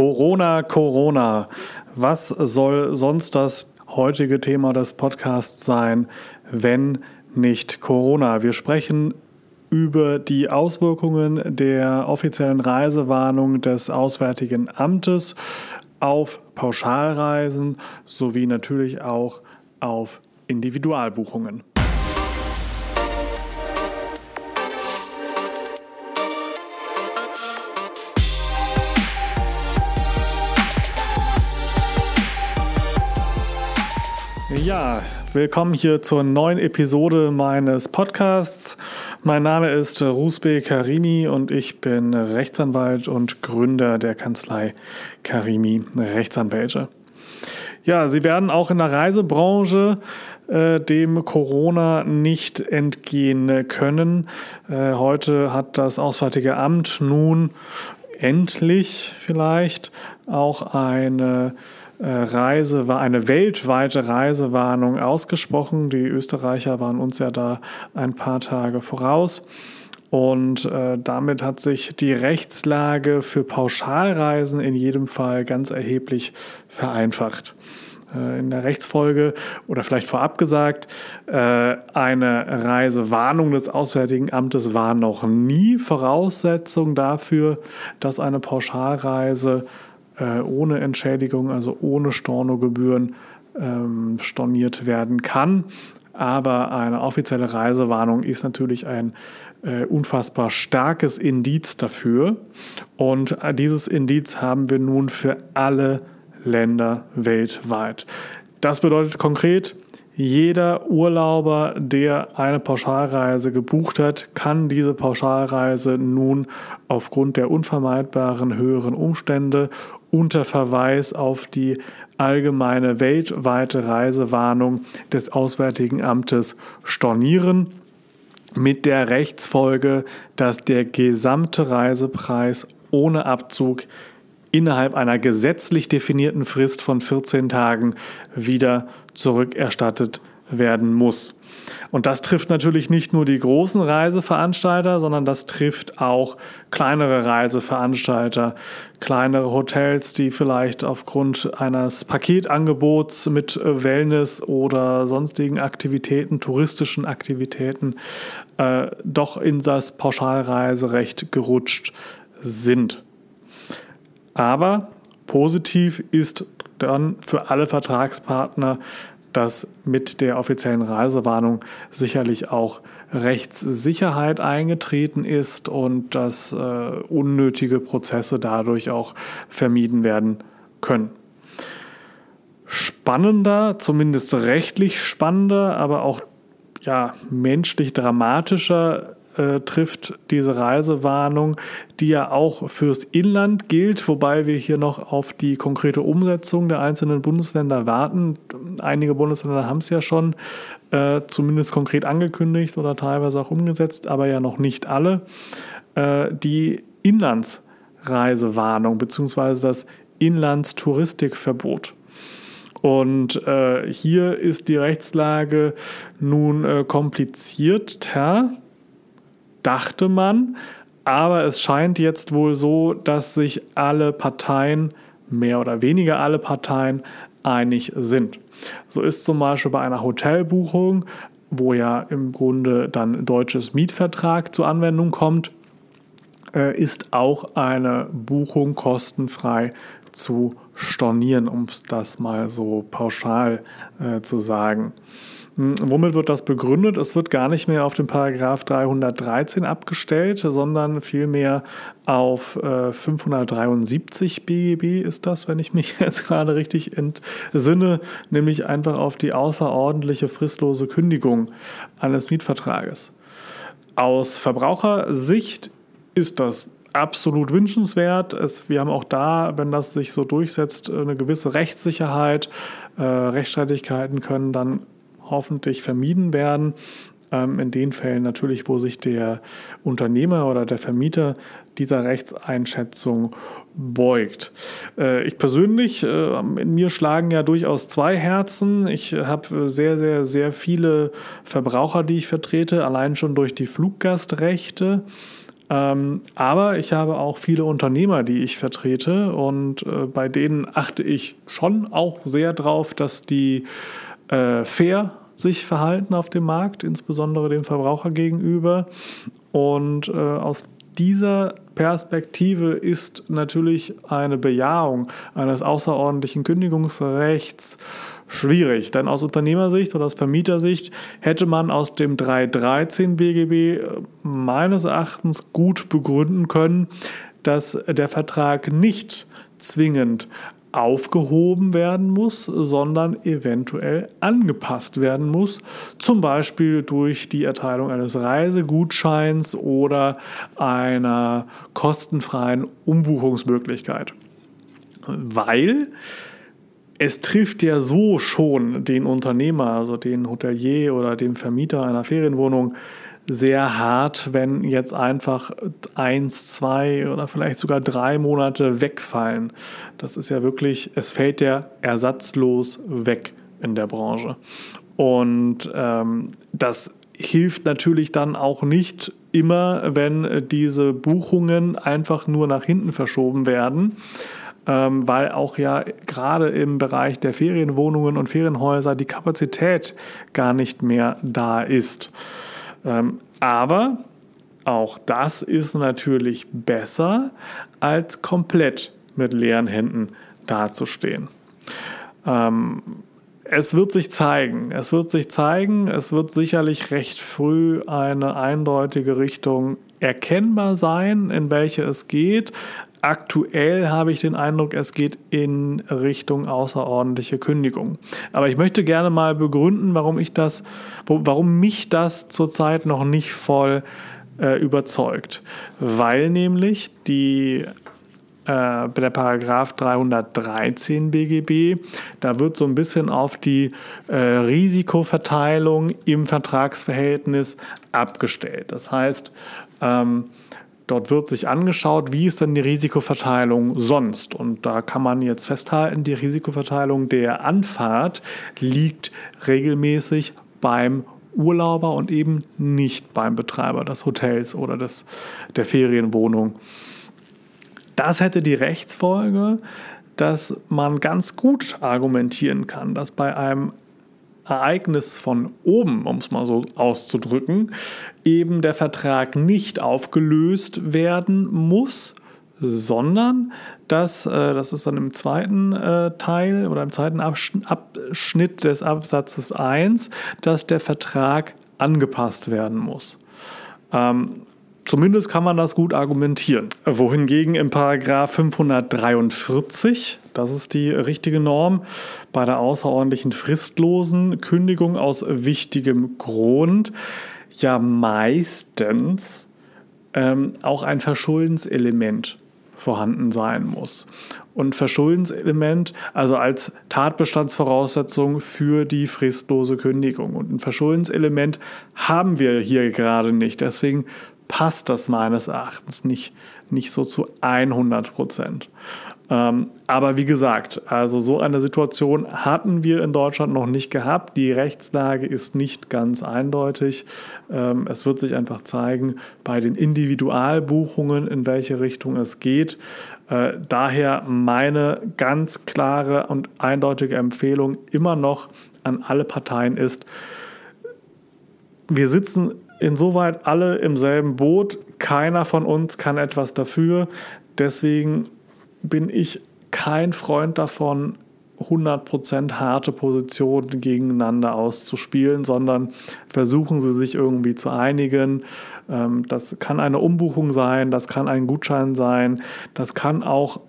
Corona, Corona. Was soll sonst das heutige Thema des Podcasts sein, wenn nicht Corona? Wir sprechen über die Auswirkungen der offiziellen Reisewarnung des Auswärtigen Amtes auf Pauschalreisen sowie natürlich auch auf Individualbuchungen. Ja, willkommen hier zur neuen Episode meines Podcasts. Mein Name ist Rusbe Karimi und ich bin Rechtsanwalt und Gründer der Kanzlei Karimi Rechtsanwälte. Ja, Sie werden auch in der Reisebranche äh, dem Corona nicht entgehen können. Äh, heute hat das Auswärtige Amt nun endlich vielleicht auch eine Reise war eine weltweite Reisewarnung ausgesprochen. Die Österreicher waren uns ja da ein paar Tage voraus. Und äh, damit hat sich die Rechtslage für Pauschalreisen in jedem Fall ganz erheblich vereinfacht. Äh, in der Rechtsfolge oder vielleicht vorab gesagt, äh, eine Reisewarnung des Auswärtigen Amtes war noch nie Voraussetzung dafür, dass eine Pauschalreise äh, ohne Entschädigung, also ohne Stornogebühren ähm, storniert werden kann. Aber eine offizielle Reisewarnung ist natürlich ein äh, unfassbar starkes Indiz dafür. Und dieses Indiz haben wir nun für alle Länder weltweit. Das bedeutet konkret, jeder Urlauber, der eine Pauschalreise gebucht hat, kann diese Pauschalreise nun aufgrund der unvermeidbaren höheren Umstände unter Verweis auf die allgemeine weltweite Reisewarnung des Auswärtigen Amtes stornieren mit der Rechtsfolge, dass der gesamte Reisepreis ohne Abzug innerhalb einer gesetzlich definierten Frist von 14 Tagen wieder zurückerstattet werden muss. Und das trifft natürlich nicht nur die großen Reiseveranstalter, sondern das trifft auch kleinere Reiseveranstalter, kleinere Hotels, die vielleicht aufgrund eines Paketangebots mit Wellness oder sonstigen Aktivitäten, touristischen Aktivitäten, äh, doch in das Pauschalreiserecht gerutscht sind. Aber positiv ist dann für alle Vertragspartner, dass mit der offiziellen Reisewarnung sicherlich auch Rechtssicherheit eingetreten ist und dass äh, unnötige Prozesse dadurch auch vermieden werden können. Spannender, zumindest rechtlich spannender, aber auch ja, menschlich dramatischer äh, trifft diese Reisewarnung, die ja auch fürs Inland gilt, wobei wir hier noch auf die konkrete Umsetzung der einzelnen Bundesländer warten. Einige Bundesländer haben es ja schon äh, zumindest konkret angekündigt oder teilweise auch umgesetzt, aber ja noch nicht alle. Äh, die Inlandsreisewarnung bzw. das Inlandstouristikverbot. Und äh, hier ist die Rechtslage nun äh, komplizierter dachte man. Aber es scheint jetzt wohl so, dass sich alle Parteien, mehr oder weniger alle Parteien, einig sind. So ist zum Beispiel bei einer Hotelbuchung, wo ja im Grunde dann deutsches Mietvertrag zur Anwendung kommt, äh, ist auch eine Buchung kostenfrei zu stornieren, um das mal so pauschal äh, zu sagen. Hm, womit wird das begründet? Es wird gar nicht mehr auf den Paragraph 313 abgestellt, sondern vielmehr auf äh, 573 BGB ist das, wenn ich mich jetzt gerade richtig entsinne, nämlich einfach auf die außerordentliche fristlose Kündigung eines Mietvertrages. Aus Verbrauchersicht ist das absolut wünschenswert. Es, wir haben auch da, wenn das sich so durchsetzt, eine gewisse Rechtssicherheit. Äh, Rechtsstreitigkeiten können dann hoffentlich vermieden werden. Ähm, in den Fällen natürlich, wo sich der Unternehmer oder der Vermieter dieser Rechtseinschätzung beugt. Äh, ich persönlich, äh, in mir schlagen ja durchaus zwei Herzen. Ich habe sehr, sehr, sehr viele Verbraucher, die ich vertrete, allein schon durch die Fluggastrechte Ähm, aber ich habe auch viele Unternehmer, die ich vertrete und äh, bei denen achte ich schon auch sehr drauf, dass die äh, fair sich verhalten auf dem Markt, insbesondere dem Verbraucher gegenüber. Und äh, aus dieser Perspektive ist natürlich eine Bejahung eines außerordentlichen Kündigungsrechts schwierig. Denn aus Unternehmersicht oder aus Vermietersicht hätte man aus dem 313 BGB äh, meines Erachtens gut begründen können, dass der Vertrag nicht zwingend aufgehoben werden muss, sondern eventuell angepasst werden muss, zum Beispiel durch die Erteilung eines Reisegutscheins oder einer kostenfreien Umbuchungsmöglichkeit. Weil es trifft ja so schon den Unternehmer, also den Hotelier oder den Vermieter einer Ferienwohnung, sehr hart, wenn jetzt einfach eins, zwei oder vielleicht sogar drei Monate wegfallen. Das ist ja wirklich, es fällt ja ersatzlos weg in der Branche. Und ähm, das hilft natürlich dann auch nicht immer, wenn diese Buchungen einfach nur nach hinten verschoben werden, ähm, weil auch ja gerade im Bereich der Ferienwohnungen und Ferienhäuser die Kapazität gar nicht mehr da ist. Ähm, aber auch das ist natürlich besser, als komplett mit leeren Händen dazustehen. Ähm, es wird sich zeigen. Es wird sich zeigen. Es wird sicherlich recht früh eine eindeutige Richtung erkennbar sein, in welche es geht. Aktuell habe ich den Eindruck, es geht in Richtung außerordentliche Kündigung. Aber ich möchte gerne mal begründen, warum ich das, warum mich das zurzeit noch nicht voll äh, überzeugt. Weil nämlich die äh, der Paragraph 313 BGB, da wird so ein bisschen auf die äh, Risikoverteilung im Vertragsverhältnis abgestellt. Das heißt, ähm, Dort wird sich angeschaut, wie ist denn die Risikoverteilung sonst. Und da kann man jetzt festhalten, die Risikoverteilung der Anfahrt liegt regelmäßig beim Urlauber und eben nicht beim Betreiber des Hotels oder des, der Ferienwohnung. Das hätte die Rechtsfolge, dass man ganz gut argumentieren kann, dass bei einem Ereignis von oben, um es mal so auszudrücken, eben der Vertrag nicht aufgelöst werden muss, sondern dass, äh, das ist dann im zweiten äh, Teil oder im zweiten Abschnitt des Absatzes 1, dass der Vertrag angepasst werden muss. Ähm, Zumindest kann man das gut argumentieren. Wohingegen im Paragraph 543, das ist die richtige Norm, bei der außerordentlichen fristlosen Kündigung aus wichtigem Grund ja meistens ähm, auch ein Verschuldenselement vorhanden sein muss. Und Verschuldenselement, also als Tatbestandsvoraussetzung für die fristlose Kündigung. Und ein Verschuldenselement haben wir hier gerade nicht. Deswegen passt das meines Erachtens nicht, nicht so zu 100 Prozent. Ähm, aber wie gesagt, also so eine Situation hatten wir in Deutschland noch nicht gehabt. Die Rechtslage ist nicht ganz eindeutig. Ähm, es wird sich einfach zeigen bei den Individualbuchungen, in welche Richtung es geht. Äh, daher meine ganz klare und eindeutige Empfehlung immer noch an alle Parteien ist, wir sitzen insoweit alle im selben Boot. Keiner von uns kann etwas dafür. Deswegen bin ich kein Freund davon, 100% harte Positionen gegeneinander auszuspielen, sondern versuchen sie sich irgendwie zu einigen. Ähm, das kann eine Umbuchung sein, das kann ein Gutschein sein, das kann auch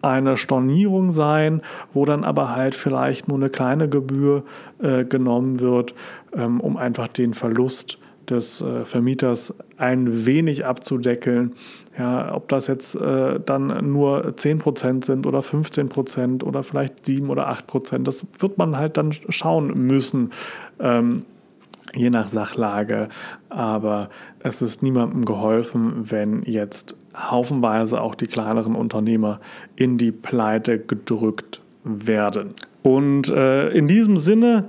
eine Stornierung sein, wo dann aber halt vielleicht nur eine kleine Gebühr äh, genommen wird, ähm, um einfach den Verlust des äh, Vermieters ein wenig abzudeckeln. Ja, ob das jetzt äh, dann nur 10% sind oder 15% oder vielleicht 7 oder 8%, das wird man halt dann schauen müssen, ähm, je nach Sachlage. Aber es ist niemandem geholfen, wenn jetzt haufenweise auch die kleineren Unternehmer in die Pleite gedrückt werden. Und äh, in diesem Sinne,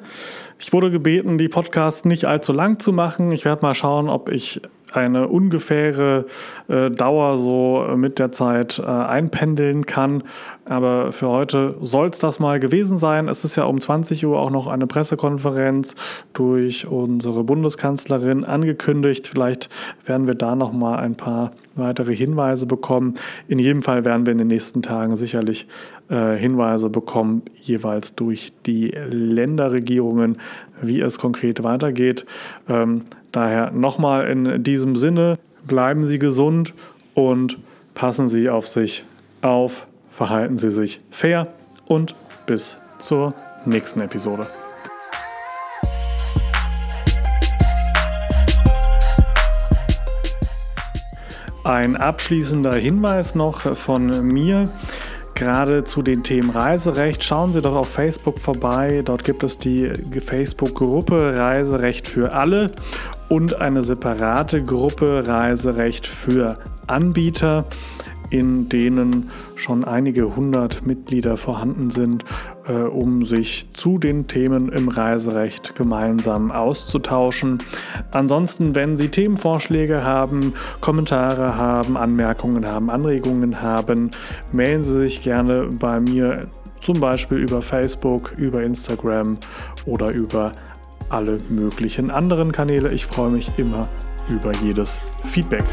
ich wurde gebeten, die Podcasts nicht allzu lang zu machen. Ich werde mal schauen, ob ich eine ungefähre äh, Dauer so mit der Zeit äh, einpendeln kann. Aber für heute soll es das mal gewesen sein. Es ist ja um 20 Uhr auch noch eine Pressekonferenz durch unsere Bundeskanzlerin angekündigt. Vielleicht werden wir da noch mal ein paar weitere Hinweise bekommen. In jedem Fall werden wir in den nächsten Tagen sicherlich äh, Hinweise bekommen, jeweils durch die Länderregierungen, wie es konkret weitergeht. Ähm, daher nochmal in diesem Sinne, bleiben Sie gesund und passen Sie auf sich auf verhalten Sie sich fair und bis zur nächsten Episode. Ein abschließender Hinweis noch von mir. Gerade zu den Themen Reiserecht, schauen Sie doch auf Facebook vorbei. Dort gibt es die Facebook-Gruppe Reiserecht für alle und eine separate Gruppe Reiserecht für Anbieter in denen schon einige hundert Mitglieder vorhanden sind, äh, um sich zu den Themen im Reiserecht gemeinsam auszutauschen. Ansonsten, wenn Sie Themenvorschläge haben, Kommentare haben, Anmerkungen haben, Anregungen haben, melden Sie sich gerne bei mir zum Beispiel über Facebook, über Instagram oder über alle möglichen anderen Kanäle. Ich freue mich immer über jedes Feedback.